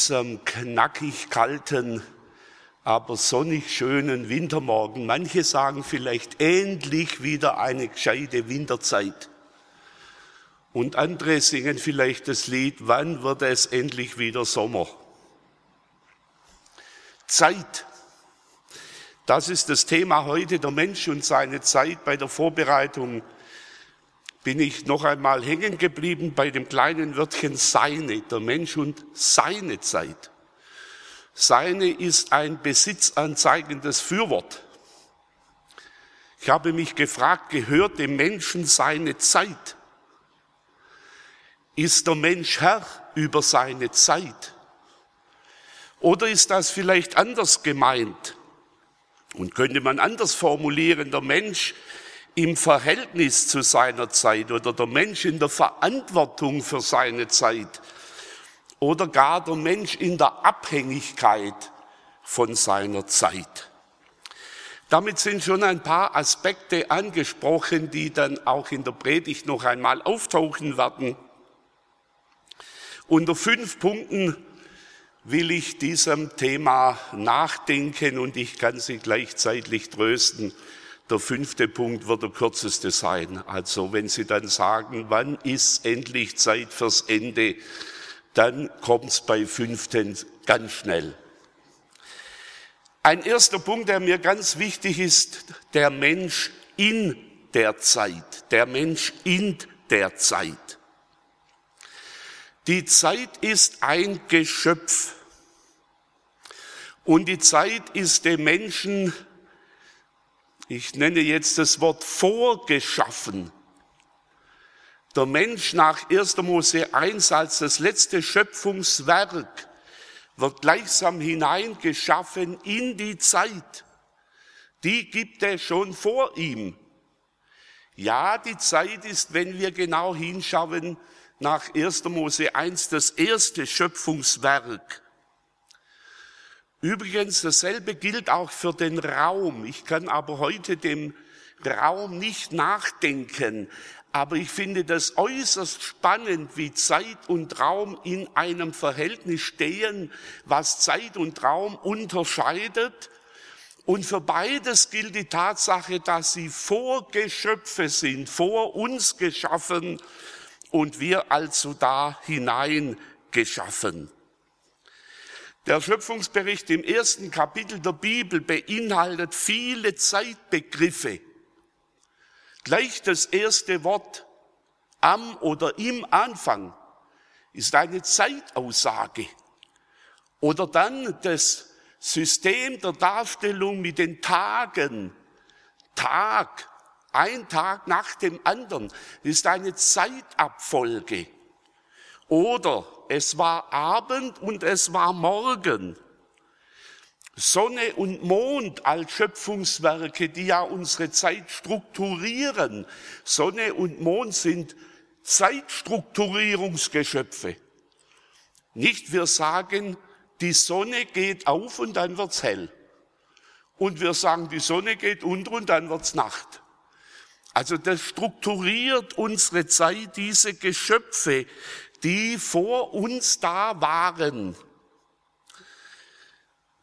Diesem knackig kalten, aber sonnig schönen Wintermorgen. Manche sagen vielleicht endlich wieder eine gescheite Winterzeit. Und andere singen vielleicht das Lied, wann wird es endlich wieder Sommer? Zeit. Das ist das Thema heute, der Mensch und seine Zeit bei der Vorbereitung bin ich noch einmal hängen geblieben bei dem kleinen Wörtchen seine, der Mensch und seine Zeit. Seine ist ein besitzanzeigendes Fürwort. Ich habe mich gefragt, gehört dem Menschen seine Zeit? Ist der Mensch Herr über seine Zeit? Oder ist das vielleicht anders gemeint? Und könnte man anders formulieren, der Mensch im Verhältnis zu seiner Zeit oder der Mensch in der Verantwortung für seine Zeit oder gar der Mensch in der Abhängigkeit von seiner Zeit. Damit sind schon ein paar Aspekte angesprochen, die dann auch in der Predigt noch einmal auftauchen werden. Unter fünf Punkten will ich diesem Thema nachdenken und ich kann Sie gleichzeitig trösten. Der fünfte Punkt wird der kürzeste sein. Also wenn Sie dann sagen, wann ist endlich Zeit fürs Ende, dann kommt es bei fünften ganz schnell. Ein erster Punkt, der mir ganz wichtig ist, der Mensch in der Zeit. Der Mensch in der Zeit. Die Zeit ist ein Geschöpf. Und die Zeit ist dem Menschen ich nenne jetzt das Wort vorgeschaffen. Der Mensch nach 1. Mose 1 als das letzte Schöpfungswerk wird gleichsam hineingeschaffen in die Zeit. Die gibt er schon vor ihm. Ja, die Zeit ist, wenn wir genau hinschauen, nach 1. Mose 1 das erste Schöpfungswerk. Übrigens, dasselbe gilt auch für den Raum. Ich kann aber heute dem Raum nicht nachdenken. Aber ich finde das äußerst spannend, wie Zeit und Raum in einem Verhältnis stehen, was Zeit und Raum unterscheidet. Und für beides gilt die Tatsache, dass sie Vorgeschöpfe sind, vor uns geschaffen und wir also da hinein geschaffen. Der Schöpfungsbericht im ersten Kapitel der Bibel beinhaltet viele Zeitbegriffe. Gleich das erste Wort am oder im Anfang ist eine Zeitaussage. Oder dann das System der Darstellung mit den Tagen. Tag, ein Tag nach dem anderen, ist eine Zeitabfolge. Oder es war Abend und es war Morgen. Sonne und Mond als Schöpfungswerke, die ja unsere Zeit strukturieren. Sonne und Mond sind Zeitstrukturierungsgeschöpfe. Nicht wir sagen, die Sonne geht auf und dann wird's hell. Und wir sagen, die Sonne geht unter und dann wird's Nacht. Also das strukturiert unsere Zeit, diese Geschöpfe, die vor uns da waren.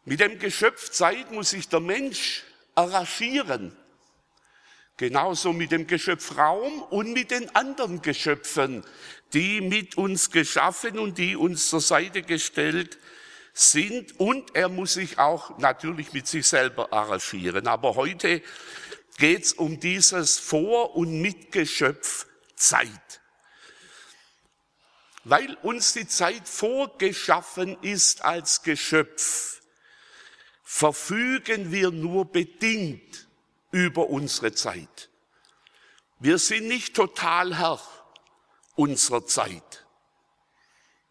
Mit dem Geschöpf Zeit muss sich der Mensch arrangieren. Genauso mit dem Geschöpf Raum und mit den anderen Geschöpfen, die mit uns geschaffen und die uns zur Seite gestellt sind. Und er muss sich auch natürlich mit sich selber arrangieren. Aber heute geht es um dieses Vor- und Mitgeschöpf Zeit. Weil uns die Zeit vorgeschaffen ist als Geschöpf, verfügen wir nur bedingt über unsere Zeit. Wir sind nicht total Herr unserer Zeit.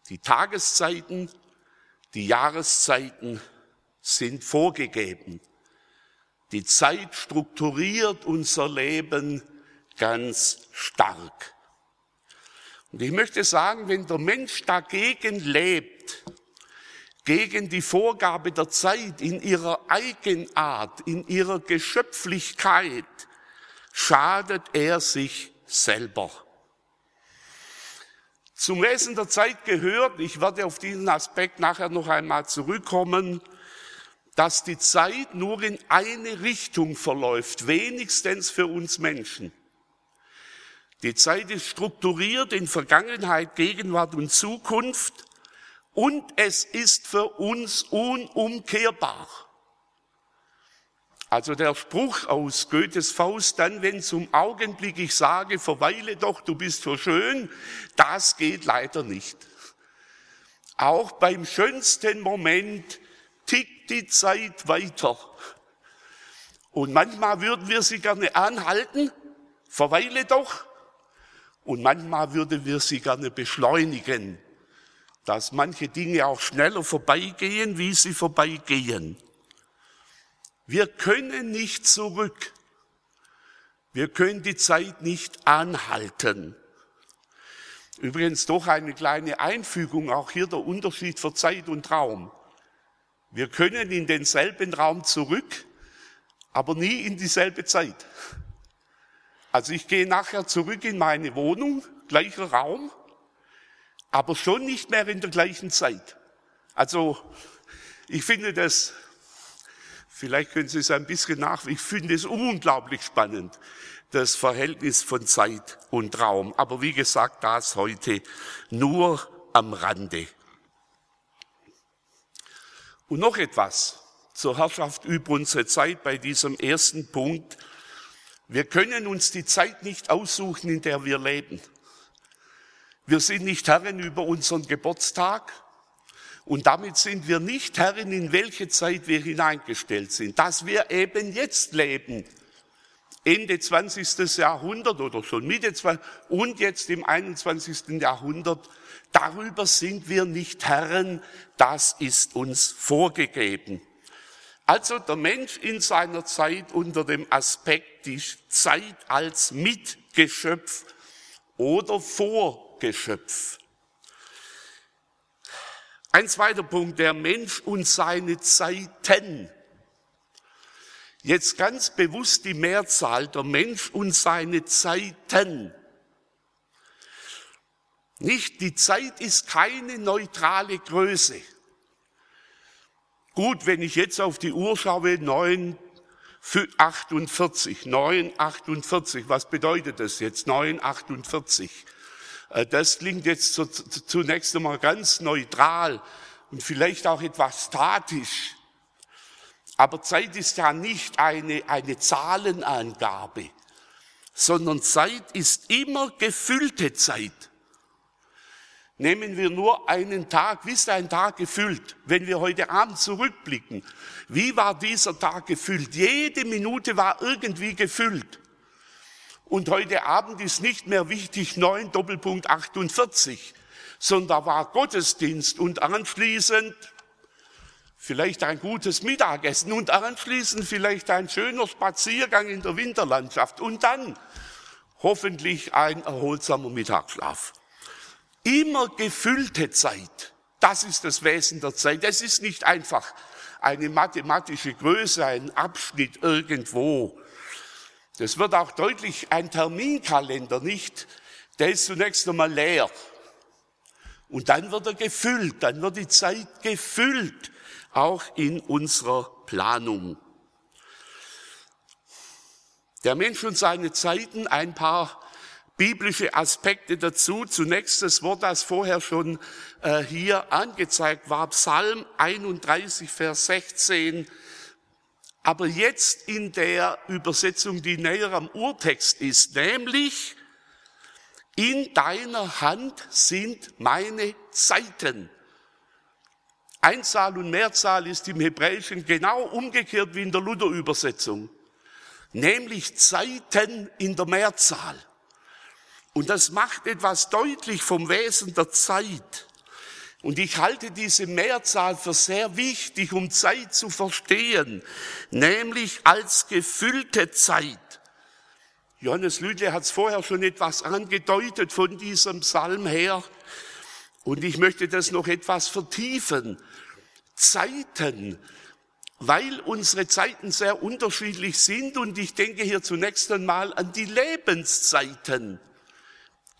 Die Tageszeiten, die Jahreszeiten sind vorgegeben. Die Zeit strukturiert unser Leben ganz stark. Und ich möchte sagen, wenn der Mensch dagegen lebt, gegen die Vorgabe der Zeit in ihrer Eigenart, in ihrer Geschöpflichkeit, schadet er sich selber. Zum Wesen der Zeit gehört, ich werde auf diesen Aspekt nachher noch einmal zurückkommen, dass die Zeit nur in eine Richtung verläuft, wenigstens für uns Menschen. Die Zeit ist strukturiert in Vergangenheit, Gegenwart und Zukunft und es ist für uns unumkehrbar. Also der Spruch aus Goethes Faust, dann wenn zum Augenblick ich sage, verweile doch, du bist so schön, das geht leider nicht. Auch beim schönsten Moment tickt die Zeit weiter. Und manchmal würden wir sie gerne anhalten, verweile doch. Und manchmal würden wir sie gerne beschleunigen, dass manche Dinge auch schneller vorbeigehen, wie sie vorbeigehen. Wir können nicht zurück. Wir können die Zeit nicht anhalten. Übrigens doch eine kleine Einfügung, auch hier der Unterschied für Zeit und Raum. Wir können in denselben Raum zurück, aber nie in dieselbe Zeit. Also ich gehe nachher zurück in meine Wohnung, gleicher Raum, aber schon nicht mehr in der gleichen Zeit. Also ich finde das Vielleicht können Sie es ein bisschen nach. Ich finde es unglaublich spannend, das Verhältnis von Zeit und Raum. Aber wie gesagt, das heute nur am Rande. Und noch etwas zur Herrschaft über unsere Zeit bei diesem ersten Punkt. Wir können uns die Zeit nicht aussuchen, in der wir leben. Wir sind nicht Herren über unseren Geburtstag, und damit sind wir nicht Herren, in welche Zeit wir hineingestellt sind. Dass wir eben jetzt leben, Ende 20. Jahrhundert oder schon Mitte 20. und jetzt im 21. Jahrhundert, darüber sind wir nicht Herren, das ist uns vorgegeben. Also der Mensch in seiner Zeit unter dem Aspekt die Zeit als Mitgeschöpf oder Vorgeschöpf. Ein zweiter Punkt, der Mensch und seine Zeiten. Jetzt ganz bewusst die Mehrzahl, der Mensch und seine Zeiten. Nicht, die Zeit ist keine neutrale Größe. Gut, wenn ich jetzt auf die Uhr schaue, 9, 48, 9, 48, was bedeutet das jetzt? 9, 48. Äh, das klingt jetzt zunächst einmal ganz neutral und vielleicht auch etwas statisch. Aber Zeit ist ja nicht eine, eine Zahlenangabe, sondern Zeit ist immer gefüllte Zeit. Nehmen wir nur einen Tag, wie ist ein Tag gefüllt? Wenn wir heute Abend zurückblicken, wie war dieser Tag gefüllt? Jede Minute war irgendwie gefüllt. Und heute Abend ist nicht mehr wichtig 9 Doppelpunkt 48, sondern da war Gottesdienst und anschließend vielleicht ein gutes Mittagessen und anschließend vielleicht ein schöner Spaziergang in der Winterlandschaft und dann hoffentlich ein erholsamer Mittagsschlaf. Immer gefüllte Zeit. Das ist das Wesen der Zeit. Es ist nicht einfach eine mathematische Größe, ein Abschnitt irgendwo, das wird auch deutlich, ein Terminkalender nicht, der ist zunächst einmal leer. Und dann wird er gefüllt, dann wird die Zeit gefüllt, auch in unserer Planung. Der Mensch und seine Zeiten, ein paar biblische Aspekte dazu. Zunächst das Wort, das vorher schon äh, hier angezeigt war, Psalm 31, Vers 16 aber jetzt in der Übersetzung, die näher am Urtext ist, nämlich in deiner Hand sind meine Zeiten. Einzahl und Mehrzahl ist im Hebräischen genau umgekehrt wie in der Luther-Übersetzung, nämlich Zeiten in der Mehrzahl. Und das macht etwas deutlich vom Wesen der Zeit. Und ich halte diese Mehrzahl für sehr wichtig, um Zeit zu verstehen, nämlich als gefüllte Zeit. Johannes Lüdle hat es vorher schon etwas angedeutet von diesem Psalm her. Und ich möchte das noch etwas vertiefen. Zeiten, weil unsere Zeiten sehr unterschiedlich sind und ich denke hier zunächst einmal an die Lebenszeiten.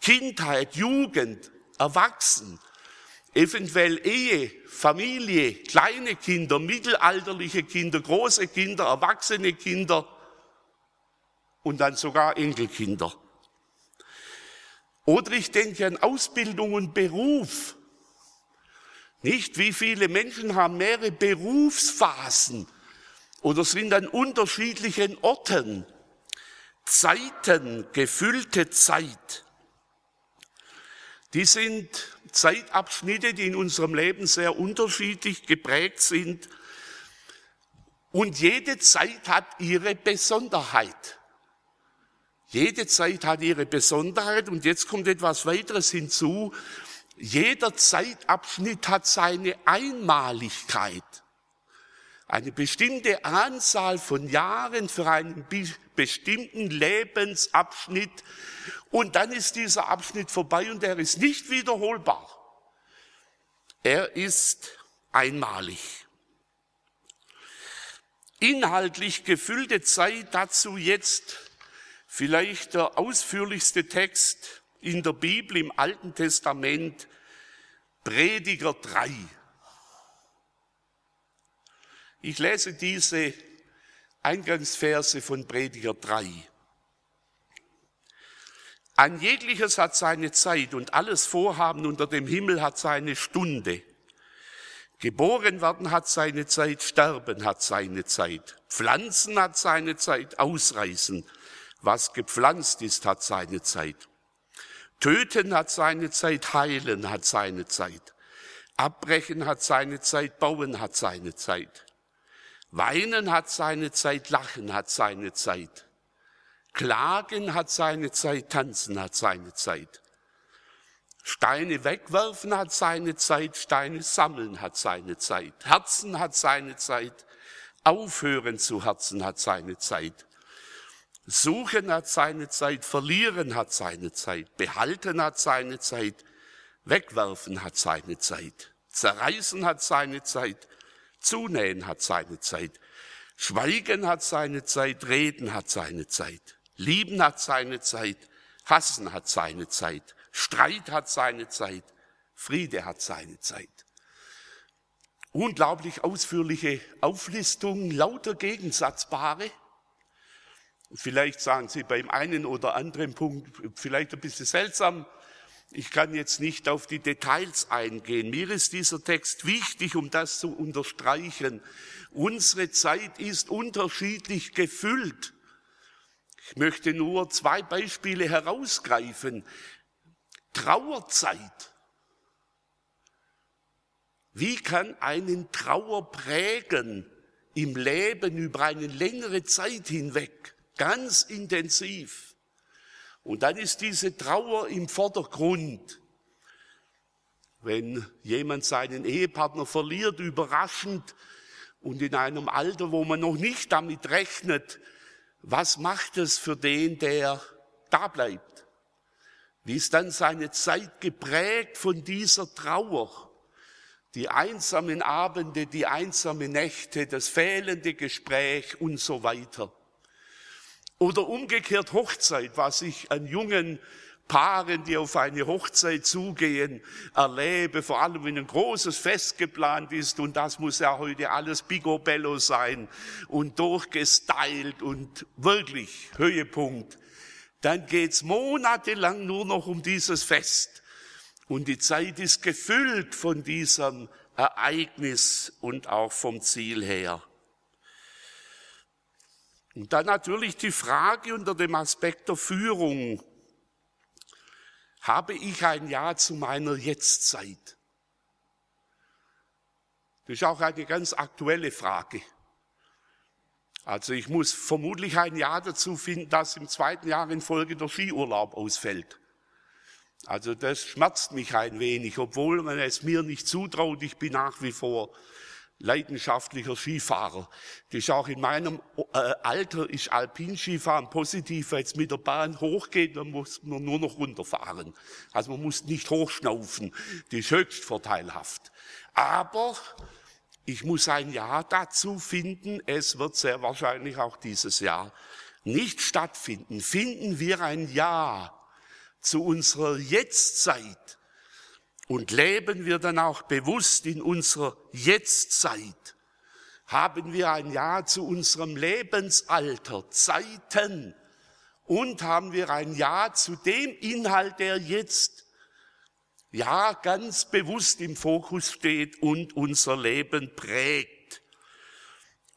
Kindheit, Jugend, Erwachsen, eventuell Ehe, Familie, kleine Kinder, mittelalterliche Kinder, große Kinder, erwachsene Kinder und dann sogar Enkelkinder. Oder ich denke an Ausbildung und Beruf. Nicht, wie viele Menschen haben mehrere Berufsphasen oder sind an unterschiedlichen Orten. Zeiten, gefüllte Zeit. Die sind Zeitabschnitte, die in unserem Leben sehr unterschiedlich geprägt sind. Und jede Zeit hat ihre Besonderheit. Jede Zeit hat ihre Besonderheit und jetzt kommt etwas weiteres hinzu. Jeder Zeitabschnitt hat seine Einmaligkeit. Eine bestimmte Anzahl von Jahren für einen bestimmten Lebensabschnitt und dann ist dieser Abschnitt vorbei und er ist nicht wiederholbar. Er ist einmalig. Inhaltlich gefüllte Zeit dazu jetzt vielleicht der ausführlichste Text in der Bibel im Alten Testament, Prediger 3. Ich lese diese Eingangsverse von Prediger 3. Ein jegliches hat seine Zeit und alles Vorhaben unter dem Himmel hat seine Stunde. Geboren werden hat seine Zeit, sterben hat seine Zeit. Pflanzen hat seine Zeit, ausreißen. Was gepflanzt ist, hat seine Zeit. Töten hat seine Zeit, heilen hat seine Zeit. Abbrechen hat seine Zeit, bauen hat seine Zeit. Weinen hat seine Zeit, lachen hat seine Zeit. Klagen hat seine Zeit, tanzen hat seine Zeit. Steine wegwerfen hat seine Zeit, Steine sammeln hat seine Zeit. Herzen hat seine Zeit, aufhören zu Herzen hat seine Zeit. Suchen hat seine Zeit, verlieren hat seine Zeit, behalten hat seine Zeit, wegwerfen hat seine Zeit, zerreißen hat seine Zeit, zunähen hat seine Zeit, schweigen hat seine Zeit, reden hat seine Zeit. Lieben hat seine Zeit, hassen hat seine Zeit, Streit hat seine Zeit, Friede hat seine Zeit. Unglaublich ausführliche Auflistung lauter Gegensatzpaare. Vielleicht sagen Sie beim einen oder anderen Punkt vielleicht ein bisschen seltsam. Ich kann jetzt nicht auf die Details eingehen. Mir ist dieser Text wichtig, um das zu unterstreichen. Unsere Zeit ist unterschiedlich gefüllt. Ich möchte nur zwei Beispiele herausgreifen. Trauerzeit. Wie kann einen Trauer prägen im Leben über eine längere Zeit hinweg? Ganz intensiv. Und dann ist diese Trauer im Vordergrund. Wenn jemand seinen Ehepartner verliert, überraschend und in einem Alter, wo man noch nicht damit rechnet, was macht es für den, der da bleibt? Wie ist dann seine Zeit geprägt von dieser Trauer? Die einsamen Abende, die einsamen Nächte, das fehlende Gespräch und so weiter. Oder umgekehrt Hochzeit, was ich an jungen Paaren, die auf eine Hochzeit zugehen, erlebe, vor allem wenn ein großes Fest geplant ist und das muss ja heute alles Bigobello sein und durchgestylt und wirklich Höhepunkt, dann geht's monatelang nur noch um dieses Fest und die Zeit ist gefüllt von diesem Ereignis und auch vom Ziel her. Und dann natürlich die Frage unter dem Aspekt der Führung. Habe ich ein Ja zu meiner Jetztzeit? Das ist auch eine ganz aktuelle Frage. Also ich muss vermutlich ein Ja dazu finden, dass im zweiten Jahr in Folge der Skiurlaub ausfällt. Also das schmerzt mich ein wenig, obwohl man es mir nicht zutraut. Ich bin nach wie vor leidenschaftlicher Skifahrer. Das ist auch in meinem äh, Alter ist Alpinskifahren positiv, weil es mit der Bahn hochgeht, dann muss man nur noch runterfahren. Also man muss nicht hochschnaufen. Das ist höchst vorteilhaft. Aber ich muss ein Ja dazu finden. Es wird sehr wahrscheinlich auch dieses Jahr nicht stattfinden. Finden wir ein Ja zu unserer Jetztzeit und leben wir dann auch bewusst in unserer Jetztzeit, haben wir ein Ja zu unserem Lebensalter, Zeiten und haben wir ein Ja zu dem Inhalt, der jetzt ja ganz bewusst im Fokus steht und unser Leben prägt.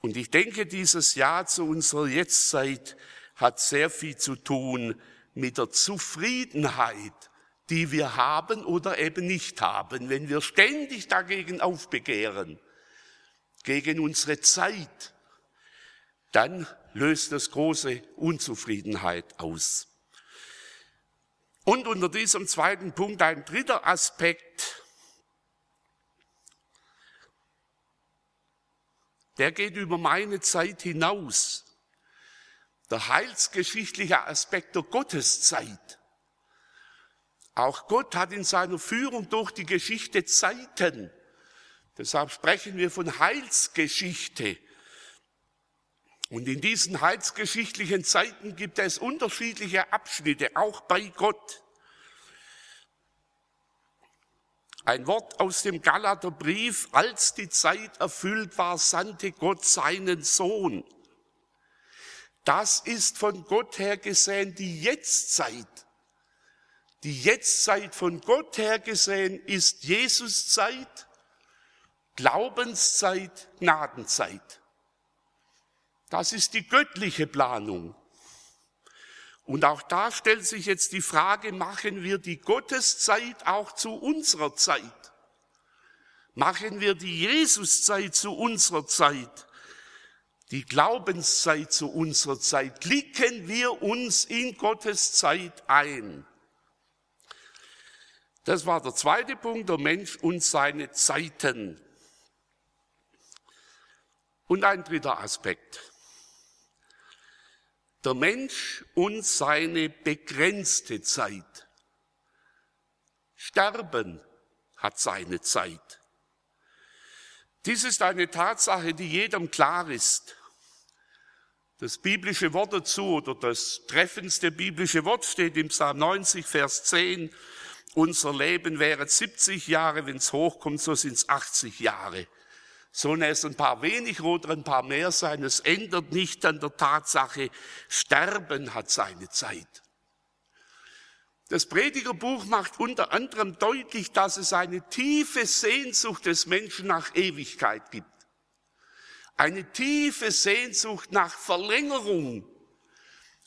Und ich denke, dieses Ja zu unserer Jetztzeit hat sehr viel zu tun mit der Zufriedenheit, die wir haben oder eben nicht haben. Wenn wir ständig dagegen aufbegehren, gegen unsere Zeit, dann löst das große Unzufriedenheit aus. Und unter diesem zweiten Punkt ein dritter Aspekt, der geht über meine Zeit hinaus. Der heilsgeschichtliche Aspekt der Gotteszeit. Auch Gott hat in seiner Führung durch die Geschichte Zeiten. Deshalb sprechen wir von Heilsgeschichte. Und in diesen heilsgeschichtlichen Zeiten gibt es unterschiedliche Abschnitte, auch bei Gott. Ein Wort aus dem Galaterbrief, als die Zeit erfüllt war, sandte Gott seinen Sohn. Das ist von Gott her gesehen die Jetztzeit. Die Jetztzeit von Gott her gesehen ist Jesuszeit, Glaubenszeit, Gnadenzeit. Das ist die göttliche Planung. Und auch da stellt sich jetzt die Frage, machen wir die Gotteszeit auch zu unserer Zeit? Machen wir die Jesuszeit zu unserer Zeit? Die Glaubenszeit zu unserer Zeit? Klicken wir uns in Gottes Zeit ein? Das war der zweite Punkt, der Mensch und seine Zeiten. Und ein dritter Aspekt. Der Mensch und seine begrenzte Zeit. Sterben hat seine Zeit. Dies ist eine Tatsache, die jedem klar ist. Das biblische Wort dazu oder das treffendste biblische Wort steht im Psalm 90, Vers 10. Unser Leben wäre 70 Jahre, wenn es hochkommt, so sind es 80 Jahre. Sollen es ein paar weniger oder ein paar mehr sein, es ändert nicht an der Tatsache, Sterben hat seine Zeit. Das Predigerbuch macht unter anderem deutlich, dass es eine tiefe Sehnsucht des Menschen nach Ewigkeit gibt. Eine tiefe Sehnsucht nach Verlängerung.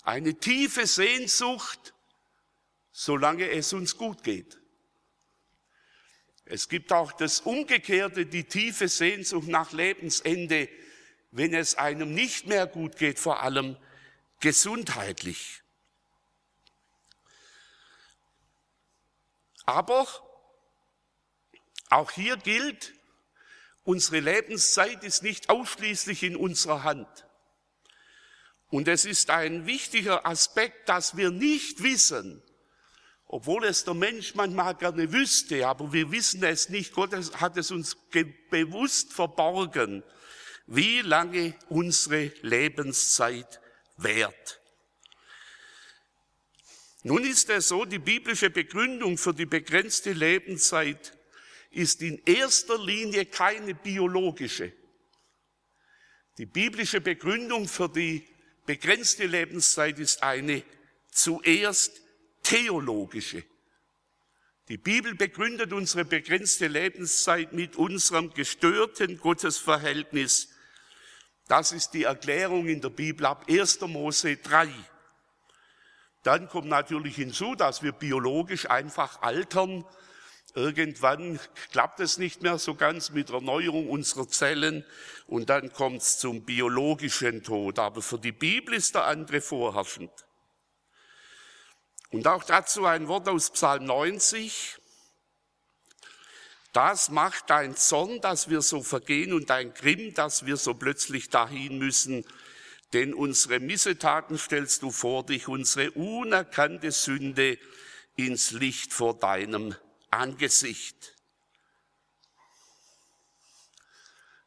Eine tiefe Sehnsucht solange es uns gut geht. Es gibt auch das Umgekehrte, die tiefe Sehnsucht nach Lebensende, wenn es einem nicht mehr gut geht, vor allem gesundheitlich. Aber auch hier gilt, unsere Lebenszeit ist nicht ausschließlich in unserer Hand. Und es ist ein wichtiger Aspekt, dass wir nicht wissen, obwohl es der Mensch manchmal gerne wüsste, aber wir wissen es nicht. Gott hat es uns bewusst verborgen, wie lange unsere Lebenszeit währt. Nun ist es so, die biblische Begründung für die begrenzte Lebenszeit ist in erster Linie keine biologische. Die biblische Begründung für die begrenzte Lebenszeit ist eine zuerst theologische. Die Bibel begründet unsere begrenzte Lebenszeit mit unserem gestörten Gottesverhältnis. Das ist die Erklärung in der Bibel ab 1. Mose 3. Dann kommt natürlich hinzu, dass wir biologisch einfach altern. Irgendwann klappt es nicht mehr so ganz mit Erneuerung unserer Zellen und dann kommt es zum biologischen Tod. Aber für die Bibel ist der andere vorherrschend. Und auch dazu ein Wort aus Psalm 90. Das macht dein Zorn, dass wir so vergehen und dein Grimm, dass wir so plötzlich dahin müssen. Denn unsere Missetaten stellst du vor dich, unsere unerkannte Sünde ins Licht vor deinem Angesicht.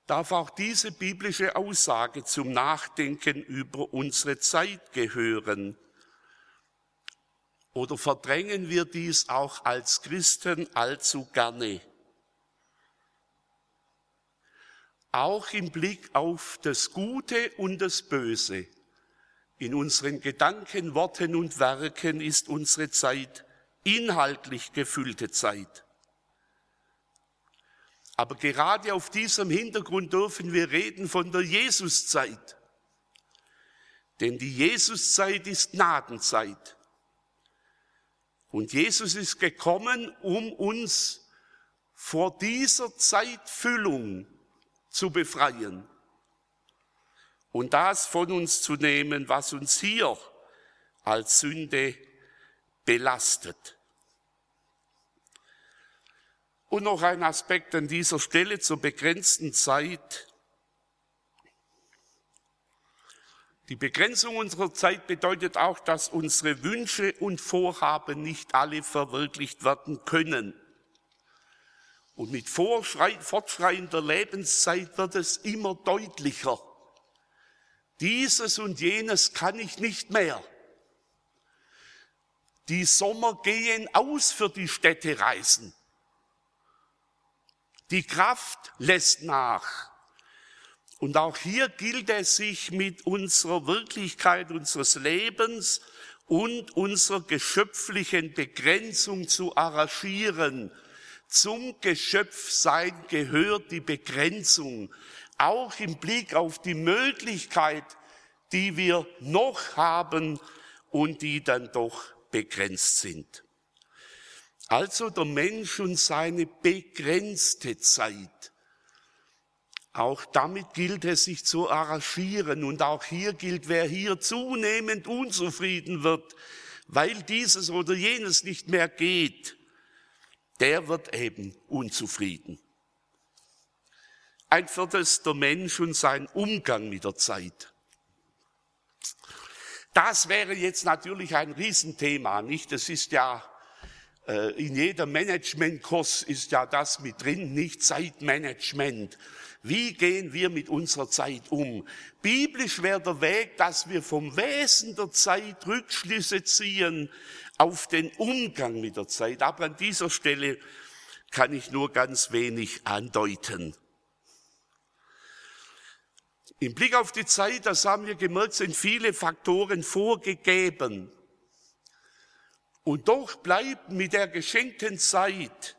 Darf auch diese biblische Aussage zum Nachdenken über unsere Zeit gehören? Oder verdrängen wir dies auch als Christen allzu gerne? Auch im Blick auf das Gute und das Böse. In unseren Gedanken, Worten und Werken ist unsere Zeit inhaltlich gefüllte Zeit. Aber gerade auf diesem Hintergrund dürfen wir reden von der Jesuszeit. Denn die Jesuszeit ist Gnadenzeit. Und Jesus ist gekommen, um uns vor dieser Zeitfüllung zu befreien und das von uns zu nehmen, was uns hier als Sünde belastet. Und noch ein Aspekt an dieser Stelle zur begrenzten Zeit. Die Begrenzung unserer Zeit bedeutet auch, dass unsere Wünsche und Vorhaben nicht alle verwirklicht werden können. Und mit fortschreitender Lebenszeit wird es immer deutlicher. Dieses und jenes kann ich nicht mehr. Die Sommer gehen aus für die Städtereisen. Die Kraft lässt nach. Und auch hier gilt es sich mit unserer Wirklichkeit unseres Lebens und unserer geschöpflichen Begrenzung zu arrangieren. Zum Geschöpfsein gehört die Begrenzung, auch im Blick auf die Möglichkeit, die wir noch haben und die dann doch begrenzt sind. Also der Mensch und seine begrenzte Zeit. Auch damit gilt es, sich zu arrangieren. Und auch hier gilt, wer hier zunehmend unzufrieden wird, weil dieses oder jenes nicht mehr geht, der wird eben unzufrieden. Ein viertes, der Mensch und sein Umgang mit der Zeit. Das wäre jetzt natürlich ein Riesenthema, nicht? Das ist ja in jedem Managementkurs ist ja das mit drin, nicht Zeitmanagement. Wie gehen wir mit unserer Zeit um? Biblisch wäre der Weg, dass wir vom Wesen der Zeit Rückschlüsse ziehen auf den Umgang mit der Zeit. Aber an dieser Stelle kann ich nur ganz wenig andeuten. Im Blick auf die Zeit, das haben wir gemerkt, sind viele Faktoren vorgegeben. Und doch bleibt mit der geschenkten Zeit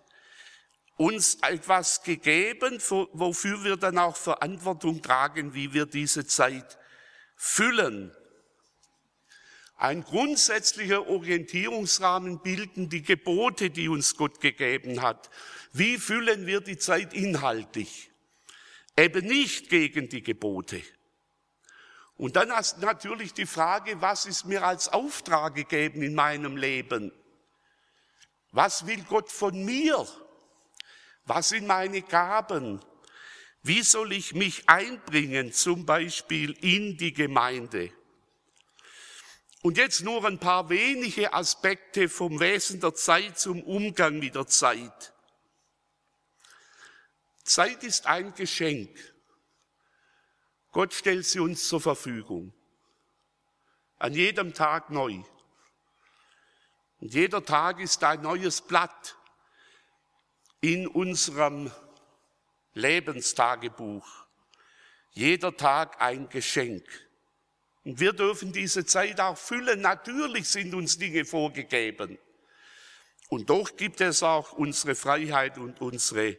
uns etwas gegeben, wofür wir dann auch Verantwortung tragen, wie wir diese Zeit füllen. Ein grundsätzlicher Orientierungsrahmen bilden die Gebote, die uns Gott gegeben hat. Wie füllen wir die Zeit inhaltlich? Eben nicht gegen die Gebote. Und dann hast natürlich die Frage, was ist mir als Auftrag gegeben in meinem Leben? Was will Gott von mir? Was sind meine Gaben? Wie soll ich mich einbringen, zum Beispiel in die Gemeinde? Und jetzt nur ein paar wenige Aspekte vom Wesen der Zeit zum Umgang mit der Zeit. Zeit ist ein Geschenk. Gott stellt sie uns zur Verfügung. An jedem Tag neu. Und jeder Tag ist ein neues Blatt in unserem Lebenstagebuch. Jeder Tag ein Geschenk. Und wir dürfen diese Zeit auch füllen. Natürlich sind uns Dinge vorgegeben. Und doch gibt es auch unsere Freiheit und unsere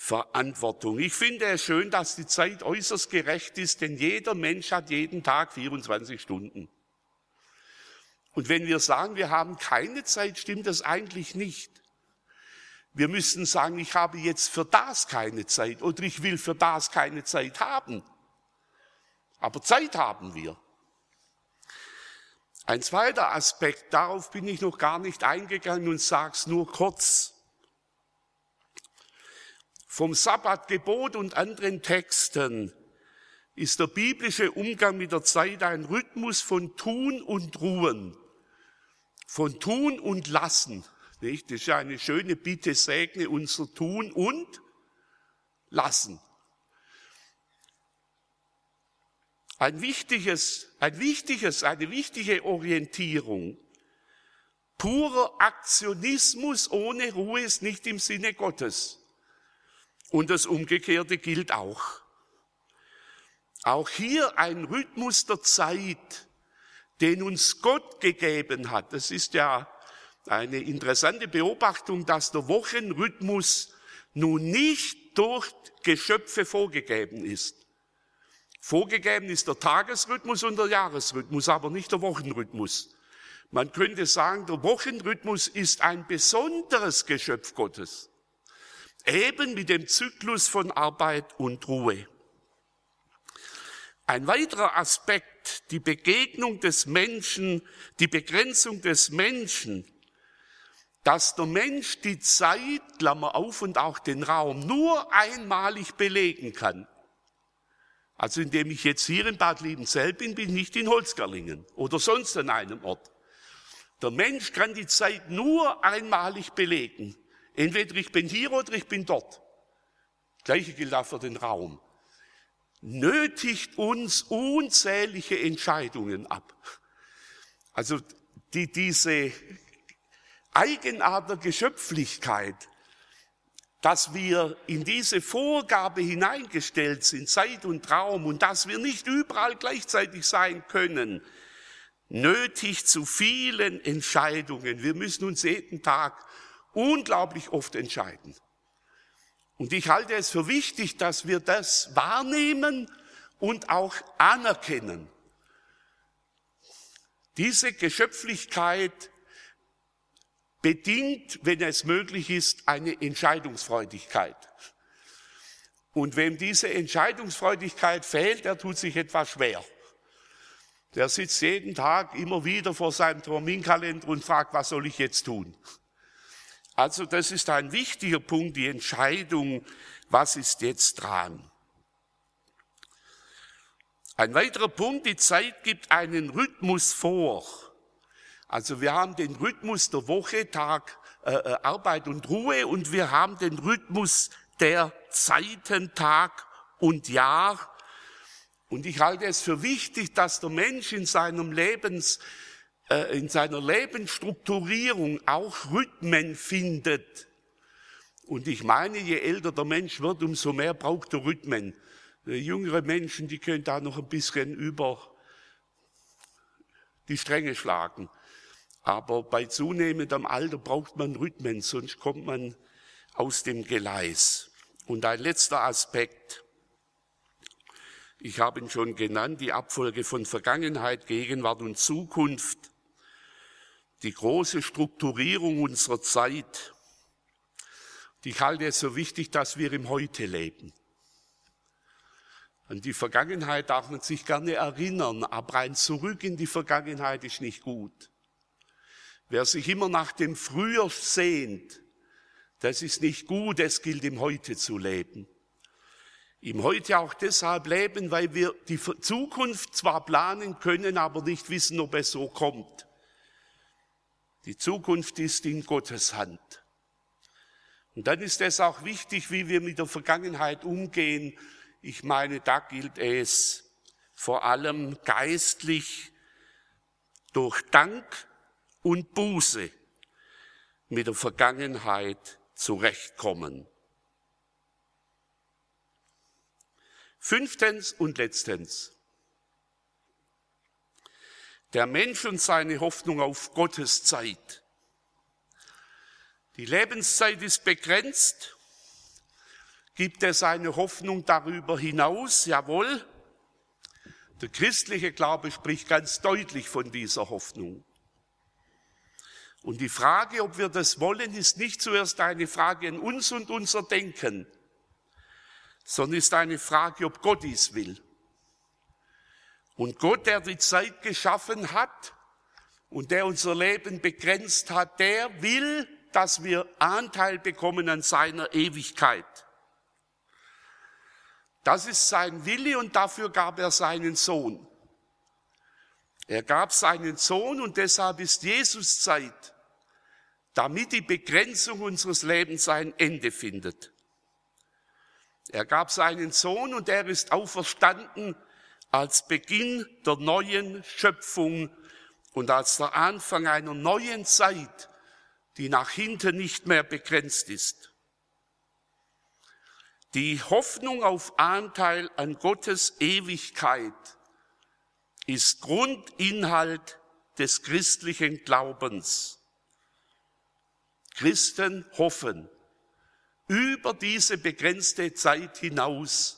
Verantwortung. Ich finde es schön, dass die Zeit äußerst gerecht ist, denn jeder Mensch hat jeden Tag 24 Stunden. Und wenn wir sagen, wir haben keine Zeit, stimmt das eigentlich nicht. Wir müssen sagen, ich habe jetzt für das keine Zeit oder ich will für das keine Zeit haben. Aber Zeit haben wir. Ein zweiter Aspekt, darauf bin ich noch gar nicht eingegangen und sag's nur kurz. Vom Sabbatgebot und anderen Texten ist der biblische Umgang mit der Zeit ein Rhythmus von Tun und Ruhen, von Tun und Lassen. Nicht? Das ist ja eine schöne Bitte, segne unser Tun und Lassen. Ein wichtiges, ein wichtiges, eine wichtige Orientierung. Purer Aktionismus ohne Ruhe ist nicht im Sinne Gottes. Und das Umgekehrte gilt auch. Auch hier ein Rhythmus der Zeit, den uns Gott gegeben hat. Das ist ja eine interessante Beobachtung, dass der Wochenrhythmus nun nicht durch Geschöpfe vorgegeben ist. Vorgegeben ist der Tagesrhythmus und der Jahresrhythmus, aber nicht der Wochenrhythmus. Man könnte sagen, der Wochenrhythmus ist ein besonderes Geschöpf Gottes. Eben mit dem Zyklus von Arbeit und Ruhe. Ein weiterer Aspekt, die Begegnung des Menschen, die Begrenzung des Menschen, dass der Mensch die Zeit, Klammer auf, und auch den Raum nur einmalig belegen kann. Also indem ich jetzt hier in Bad Liebenzell bin, bin ich nicht in Holzgerlingen oder sonst an einem Ort. Der Mensch kann die Zeit nur einmalig belegen. Entweder ich bin hier oder ich bin dort. Gleiche gilt auch für den Raum. Nötigt uns unzählige Entscheidungen ab. Also die, diese Eigenart der Geschöpflichkeit, dass wir in diese Vorgabe hineingestellt sind, Zeit und Raum, und dass wir nicht überall gleichzeitig sein können, nötig zu vielen Entscheidungen. Wir müssen uns jeden Tag unglaublich oft entscheiden. Und ich halte es für wichtig, dass wir das wahrnehmen und auch anerkennen. Diese Geschöpflichkeit bedingt, wenn es möglich ist, eine Entscheidungsfreudigkeit. Und wem diese Entscheidungsfreudigkeit fehlt, der tut sich etwas schwer. Der sitzt jeden Tag immer wieder vor seinem Terminkalender und fragt, was soll ich jetzt tun? Also das ist ein wichtiger Punkt, die Entscheidung, was ist jetzt dran? Ein weiterer Punkt, die Zeit gibt einen Rhythmus vor. Also wir haben den Rhythmus der Woche, Tag, äh, äh, Arbeit und Ruhe und wir haben den Rhythmus der Zeiten, Tag und Jahr. Und ich halte es für wichtig, dass der Mensch in seinem Lebens, in seiner Lebensstrukturierung auch Rhythmen findet. Und ich meine, je älter der Mensch wird, umso mehr braucht er Rhythmen. Jüngere Menschen, die können da noch ein bisschen über die Stränge schlagen. Aber bei zunehmendem Alter braucht man Rhythmen, sonst kommt man aus dem Gleis. Und ein letzter Aspekt. Ich habe ihn schon genannt, die Abfolge von Vergangenheit, Gegenwart und Zukunft. Die große Strukturierung unserer Zeit. Ich halte es so wichtig, dass wir im Heute leben. An die Vergangenheit darf man sich gerne erinnern, aber ein Zurück in die Vergangenheit ist nicht gut. Wer sich immer nach dem Früher sehnt, das ist nicht gut, es gilt im Heute zu leben. Im Heute auch deshalb leben, weil wir die Zukunft zwar planen können, aber nicht wissen, ob es so kommt. Die Zukunft ist in Gottes Hand. Und dann ist es auch wichtig, wie wir mit der Vergangenheit umgehen. Ich meine, da gilt es vor allem geistlich durch Dank und Buße mit der Vergangenheit zurechtkommen. Fünftens und letztens. Der Mensch und seine Hoffnung auf Gottes Zeit. Die Lebenszeit ist begrenzt. Gibt es eine Hoffnung darüber hinaus? Jawohl. Der christliche Glaube spricht ganz deutlich von dieser Hoffnung. Und die Frage, ob wir das wollen, ist nicht zuerst eine Frage an uns und unser Denken, sondern ist eine Frage, ob Gott dies will. Und Gott, der die Zeit geschaffen hat, und der unser Leben begrenzt hat, der will, dass wir Anteil bekommen an seiner Ewigkeit. Das ist sein Wille und dafür gab er seinen Sohn. Er gab seinen Sohn und deshalb ist Jesus Zeit, damit die Begrenzung unseres Lebens sein Ende findet. Er gab seinen Sohn und er ist auferstanden als Beginn der neuen Schöpfung und als der Anfang einer neuen Zeit, die nach hinten nicht mehr begrenzt ist. Die Hoffnung auf Anteil an Gottes Ewigkeit ist Grundinhalt des christlichen Glaubens. Christen hoffen über diese begrenzte Zeit hinaus